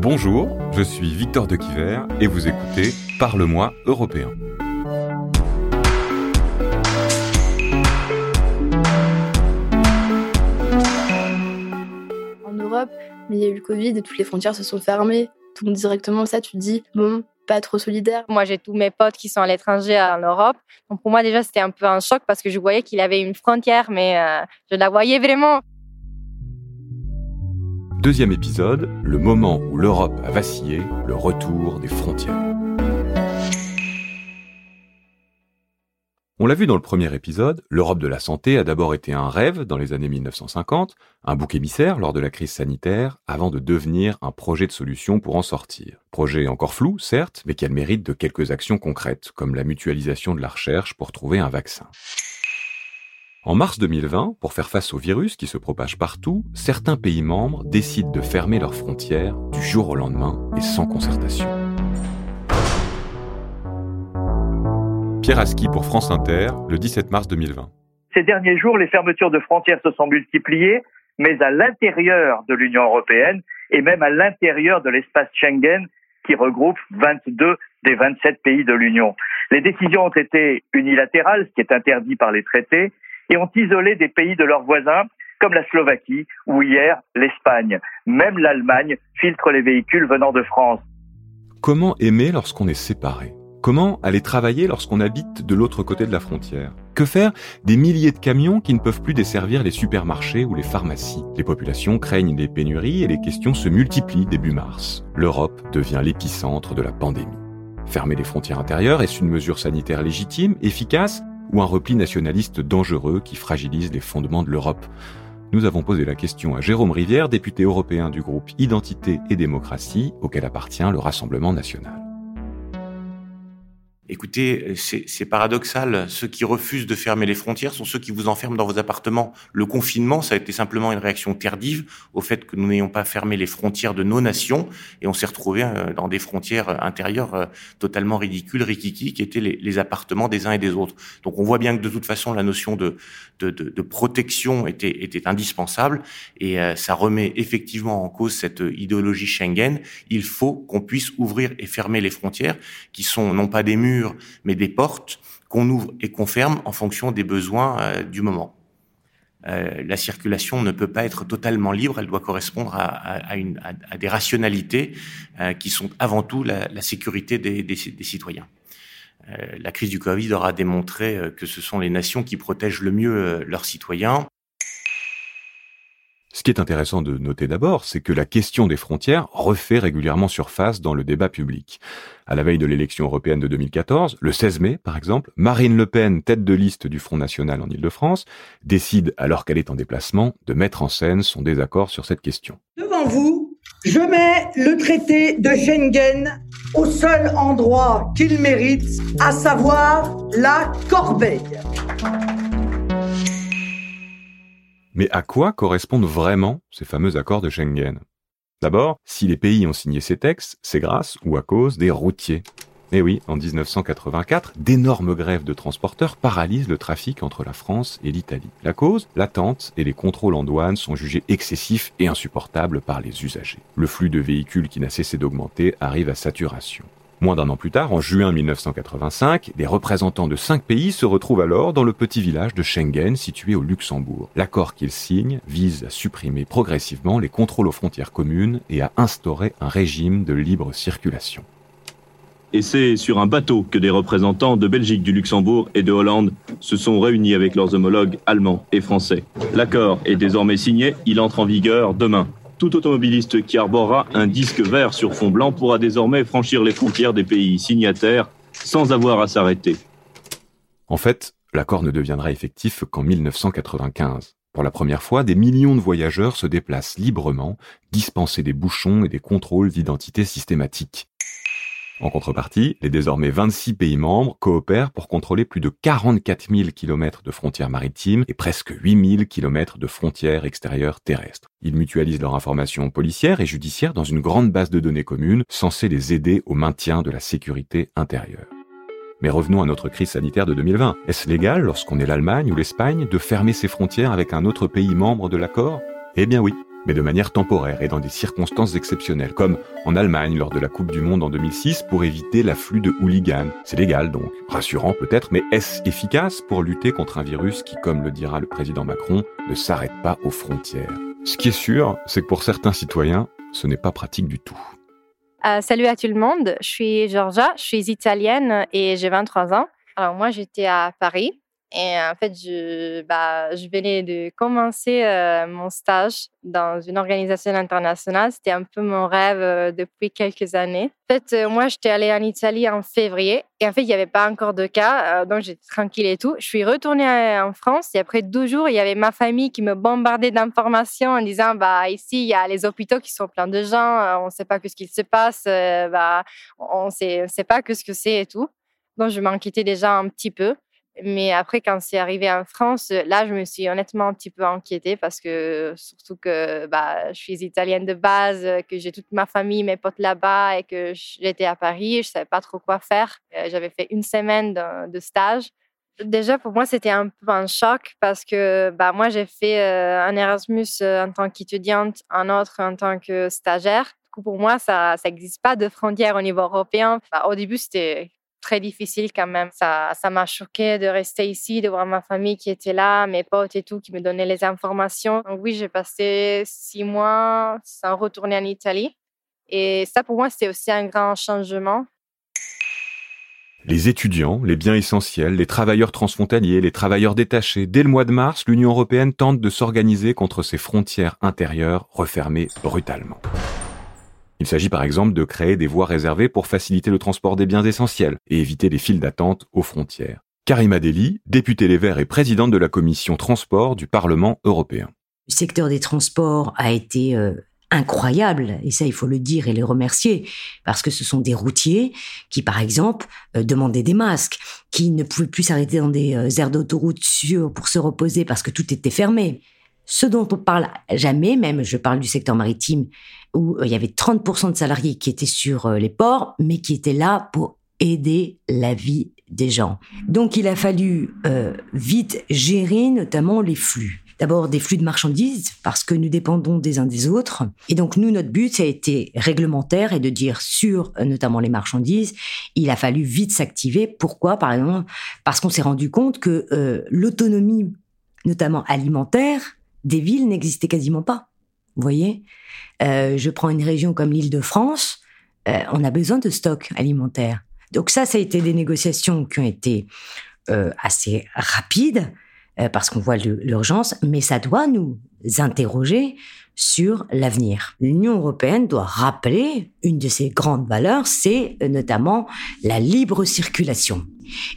Bonjour, je suis Victor de Quiver et vous écoutez Parle-moi européen. En Europe, il y a eu le Covid et toutes les frontières se sont fermées. Donc directement ça, tu te dis, bon, pas trop solidaire. Moi, j'ai tous mes potes qui sont à l'étranger en Europe. Donc pour moi, déjà, c'était un peu un choc parce que je voyais qu'il avait une frontière, mais euh, je la voyais vraiment. Deuxième épisode, le moment où l'Europe a vacillé, le retour des frontières. On l'a vu dans le premier épisode, l'Europe de la santé a d'abord été un rêve dans les années 1950, un bouc émissaire lors de la crise sanitaire, avant de devenir un projet de solution pour en sortir. Projet encore flou, certes, mais qui a le mérite de quelques actions concrètes, comme la mutualisation de la recherche pour trouver un vaccin. En mars 2020, pour faire face au virus qui se propage partout, certains pays membres décident de fermer leurs frontières du jour au lendemain et sans concertation. Pierre Aski pour France Inter, le 17 mars 2020. Ces derniers jours, les fermetures de frontières se sont multipliées, mais à l'intérieur de l'Union européenne et même à l'intérieur de l'espace Schengen qui regroupe 22 des 27 pays de l'Union. Les décisions ont été unilatérales, ce qui est interdit par les traités, et ont isolé des pays de leurs voisins, comme la Slovaquie ou hier l'Espagne. Même l'Allemagne filtre les véhicules venant de France. Comment aimer lorsqu'on est séparé? Comment aller travailler lorsqu'on habite de l'autre côté de la frontière? Que faire des milliers de camions qui ne peuvent plus desservir les supermarchés ou les pharmacies? Les populations craignent des pénuries et les questions se multiplient début mars. L'Europe devient l'épicentre de la pandémie. Fermer les frontières intérieures, est-ce une mesure sanitaire légitime, efficace ou un repli nationaliste dangereux qui fragilise les fondements de l'Europe Nous avons posé la question à Jérôme Rivière, député européen du groupe Identité et démocratie, auquel appartient le Rassemblement national. Écoutez, c'est paradoxal. Ceux qui refusent de fermer les frontières sont ceux qui vous enferment dans vos appartements. Le confinement, ça a été simplement une réaction tardive au fait que nous n'ayons pas fermé les frontières de nos nations et on s'est retrouvé euh, dans des frontières intérieures euh, totalement ridicules, rikiki, qui étaient les, appartements des uns et des autres. Donc on voit bien que de toute façon, la notion de, protection était, était indispensable et euh, ça remet effectivement en cause cette idéologie Schengen. Il faut qu'on puisse ouvrir et fermer les frontières qui sont non pas des murs, mais des portes qu'on ouvre et qu'on ferme en fonction des besoins euh, du moment. Euh, la circulation ne peut pas être totalement libre, elle doit correspondre à, des rationalités euh, qui sont avant tout la, sécurité des, citoyens. la crise du Covid aura démontré que ce sont les nations qui protègent le mieux leurs citoyens. Ce qui est intéressant de noter d'abord, c'est que la question des frontières refait régulièrement surface dans le débat public. À la veille de l'élection européenne de 2014, le 16 mai par exemple, Marine Le Pen, tête de liste du Front National en Ile-de-France, décide, alors qu'elle est en déplacement, de mettre en scène son désaccord sur cette question. Devant vous, je mets le traité de Schengen au seul endroit qu'il mérite, à savoir la corbeille. Mais à quoi correspondent vraiment ces fameux accords de Schengen? D'abord, si les pays ont signé ces textes, c'est grâce ou à cause des routiers. Mais oui, en 1984, d'énormes grèves de transporteurs paralysent le trafic entre la France et l'Italie. La cause L'attente et les contrôles en douane sont jugés excessifs et insupportables par les usagers. Le flux de véhicules qui n'a cessé d'augmenter arrive à saturation. Moins d'un an plus tard, en juin 1985, des représentants de cinq pays se retrouvent alors dans le petit village de Schengen situé au Luxembourg. L'accord qu'ils signent vise à supprimer progressivement les contrôles aux frontières communes et à instaurer un régime de libre circulation. Et c'est sur un bateau que des représentants de Belgique, du Luxembourg et de Hollande se sont réunis avec leurs homologues allemands et français. L'accord est désormais signé, il entre en vigueur demain. Tout automobiliste qui arborera un disque vert sur fond blanc pourra désormais franchir les frontières des pays signataires sans avoir à s'arrêter. En fait, l'accord ne deviendra effectif qu'en 1995. Pour la première fois, des millions de voyageurs se déplacent librement, dispensés des bouchons et des contrôles d'identité systématiques. En contrepartie, les désormais 26 pays membres coopèrent pour contrôler plus de 44 000 km de frontières maritimes et presque 8 000 km de frontières extérieures terrestres. Ils mutualisent leurs informations policières et judiciaires dans une grande base de données commune censée les aider au maintien de la sécurité intérieure. Mais revenons à notre crise sanitaire de 2020. Est-ce légal, lorsqu'on est l'Allemagne ou l'Espagne, de fermer ses frontières avec un autre pays membre de l'accord? Eh bien oui, mais de manière temporaire et dans des circonstances exceptionnelles, comme en Allemagne lors de la Coupe du Monde en 2006 pour éviter l'afflux de hooligans. C'est légal donc, rassurant peut-être, mais est-ce efficace pour lutter contre un virus qui, comme le dira le président Macron, ne s'arrête pas aux frontières? Ce qui est sûr, c'est que pour certains citoyens, ce n'est pas pratique du tout. Euh, salut à tout le monde, je suis Georgia, je suis italienne et j'ai 23 ans. Alors moi j'étais à Paris et en fait, je, bah, venais de commencer euh, mon stage dans une organisation internationale. C'était un peu mon rêve euh, depuis quelques années. En fait, euh, moi, j'étais allée en Italie en février et en fait, il n'y avait pas encore de cas, donc j'étais tranquille et tout. Je suis retournée en France et après deux jours, il y avait ma famille qui me bombardait d'informations en disant, bah, ici, il y a les hôpitaux qui sont pleins de gens, on ne sait pas ce qu'il se passe, bah, on ne sait pas ce que c'est et tout. Donc, je m'inquiétais déjà un petit peu. Mais après, quand c'est arrivé en France, là, je me suis honnêtement un petit peu inquiétée parce que, surtout que bah, je suis italienne de base, que j'ai toute ma famille, mes potes là-bas et que j'étais à Paris, je ne savais pas trop quoi faire. Euh, j'avais fait une semaine de, stage. Déjà, pour moi, c'était un peu un choc parce que bah, moi, j'ai fait euh, un Erasmus euh, en tant qu'étudiante, un autre en tant que stagiaire. Du coup, pour moi, ça n'existe pas de frontières au niveau européen. au début, c'était très difficile quand même. Ça, ça m'a choqué de rester ici, de voir ma famille qui était là, mes potes et tout, qui me donnaient les informations. Donc oui, j'ai passé six mois sans retourner en Italie. Et ça, pour moi, c'était aussi un grand changement. Les étudiants, les biens essentiels, les travailleurs transfrontaliers, les travailleurs détachés, dès le mois de mars, l'Union européenne tente de s'organiser contre ses frontières intérieures refermées brutalement. Il s'agit par exemple de créer des voies réservées pour faciliter le transport des biens essentiels et éviter les files d'attente aux frontières. Karima Deli, députée Les Verts et présidente de la commission transport du Parlement européen. Le secteur des transports a été euh, incroyable, et ça il faut le dire et les remercier, parce que ce sont des routiers qui, par exemple, euh, demandaient des masques, qui ne pouvaient plus s'arrêter dans des euh, aires d'autoroute sûres pour se reposer parce que tout était fermé. Ce dont on parle jamais, même je parle du secteur maritime, où euh, il y avait 30% de salariés qui étaient sur euh, les ports, mais qui étaient là pour aider la vie des gens. Donc il a fallu euh, vite gérer notamment les flux. D'abord des flux de marchandises, parce que nous dépendons des uns des autres. Et donc nous, notre but, ça a été réglementaire et de dire sur notamment les marchandises, il a fallu vite s'activer. Pourquoi? Par exemple, parce qu'on s'est rendu compte que l'autonomie, notamment alimentaire, des villes n'existaient quasiment pas. Vous voyez? Euh, Je prends une région comme l'île de France, euh, on a besoin de stocks alimentaires. Donc ça, ça a été des négociations qui ont été euh, assez rapides, parce qu'on voit l'urgence, mais ça doit nous interroger sur l'avenir. L'Union européenne doit rappeler une de ses grandes valeurs, c'est notamment la libre circulation.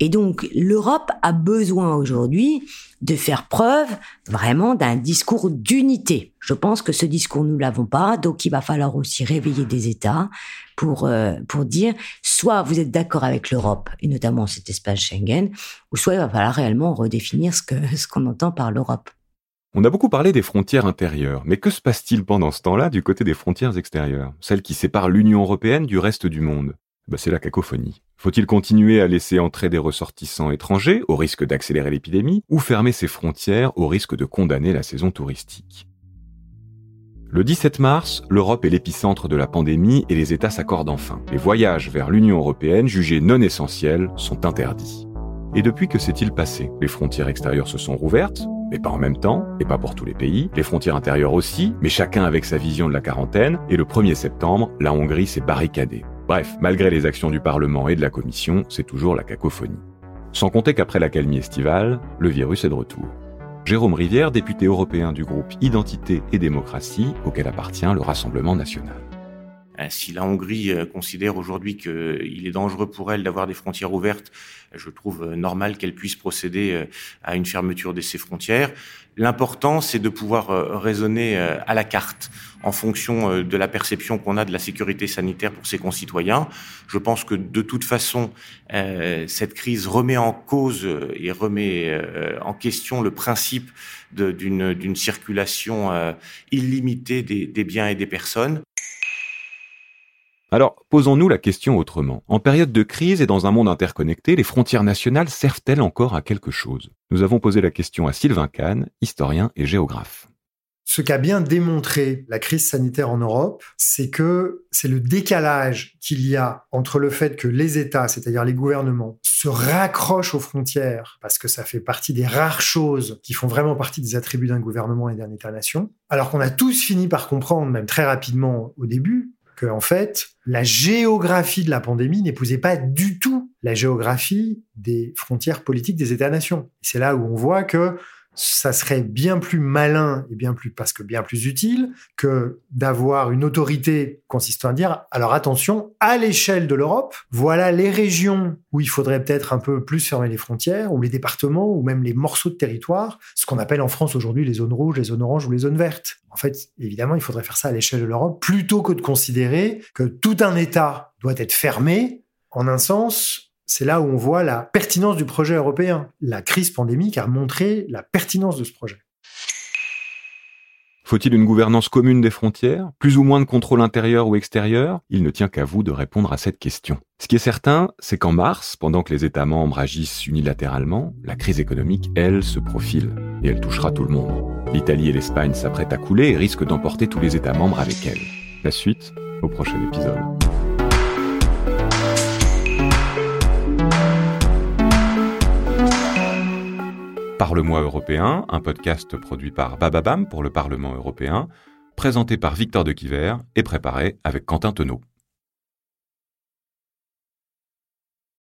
Et donc l'Europe a besoin aujourd'hui de faire preuve vraiment d'un discours d'unité. Je pense que ce discours, nous l'avons pas, donc il va falloir aussi réveiller des États pour, euh, pour dire soit vous êtes d'accord avec l'Europe, et notamment cet espace Schengen, ou soit il va falloir réellement redéfinir ce qu'on ce qu'on entend par l'Europe. On a beaucoup parlé des frontières intérieures, mais que se passe-t-il pendant ce temps-là du côté des frontières extérieures, celles qui séparent l'Union européenne du reste du monde? Bah, C'est la cacophonie. Faut-il continuer à laisser entrer des ressortissants étrangers au risque d'accélérer l'épidémie ou fermer ses frontières au risque de condamner la saison touristique? Le 17 mars, l'Europe est l'épicentre de la pandémie et les États s'accordent enfin. Les voyages vers l'Union européenne jugés non essentiels sont interdits. Et depuis que s'est-il passé? Les frontières extérieures se sont rouvertes, mais pas en même temps, et pas pour tous les pays. Les frontières intérieures aussi, mais chacun avec sa vision de la quarantaine. Et le 1er septembre, la Hongrie s'est barricadée. Bref, malgré les actions du Parlement et de la Commission, c'est toujours la cacophonie. Sans compter qu'après l'accalmie estivale, le virus est de retour. Jérôme Rivière, député européen du groupe Identité et démocratie, auquel appartient le Rassemblement national. Euh, si la Hongrie euh, considère aujourd'hui qu'il est dangereux pour elle d'avoir des frontières ouvertes, je trouve euh, normal qu'elle puisse procéder à une fermeture de ses frontières. L'important, c'est de pouvoir raisonner à la carte en fonction de la perception qu'on a de la sécurité sanitaire pour ses concitoyens. Je pense que de toute façon, cette crise remet en cause et remet en question le principe d'une circulation illimitée des biens et des personnes. Alors, posons-nous la question autrement. En période de crise et dans un monde interconnecté, les frontières nationales servent-elles encore à quelque chose? Nous avons posé la question à Sylvain Kahn, historien et géographe. Ce qu'a bien démontré la crise sanitaire en Europe, c'est que c'est le décalage qu'il y a entre le fait que les États, c'est-à-dire les gouvernements, se raccrochent aux frontières, parce que ça fait partie des rares choses qui font vraiment partie des attributs d'un gouvernement et d'un État-nation, alors qu'on a tous fini par comprendre, même très rapidement au début, que en fait, la géographie de la pandémie n'épousait pas du tout la géographie des frontières politiques des États-nations. C'est là où on voit que ça serait bien plus malin et bien plus, parce que bien plus utile, que d'avoir une autorité consistant à dire, alors attention, à l'échelle de l'Europe, voilà les régions où il faudrait peut-être un peu plus fermer les frontières, ou les départements, ou même les morceaux de territoire, ce qu'on appelle en France aujourd'hui les zones rouges, les zones oranges ou les zones vertes. En fait, évidemment, il faudrait faire ça à l'échelle de l'Europe, plutôt que de considérer que tout un État doit être fermé, en un sens, c'est là où on voit la pertinence du projet européen. La crise pandémique a montré la pertinence de ce projet. Faut-il une gouvernance commune des frontières Plus ou moins de contrôle intérieur ou extérieur? Il ne tient qu'à vous de répondre à cette question. Ce qui est certain, c'est qu'en mars, pendant que les États membres agissent unilatéralement, la crise économique, elle, se profile. Et elle touchera tout le monde. L'Italie et l'Espagne s'apprêtent à couler et risquent d'emporter tous les États membres avec elle. La suite, au prochain épisode. Parle-moi européen, un podcast produit par Bababam pour le Parlement européen, présenté par Victor de Quiver et préparé avec Quentin Tenot.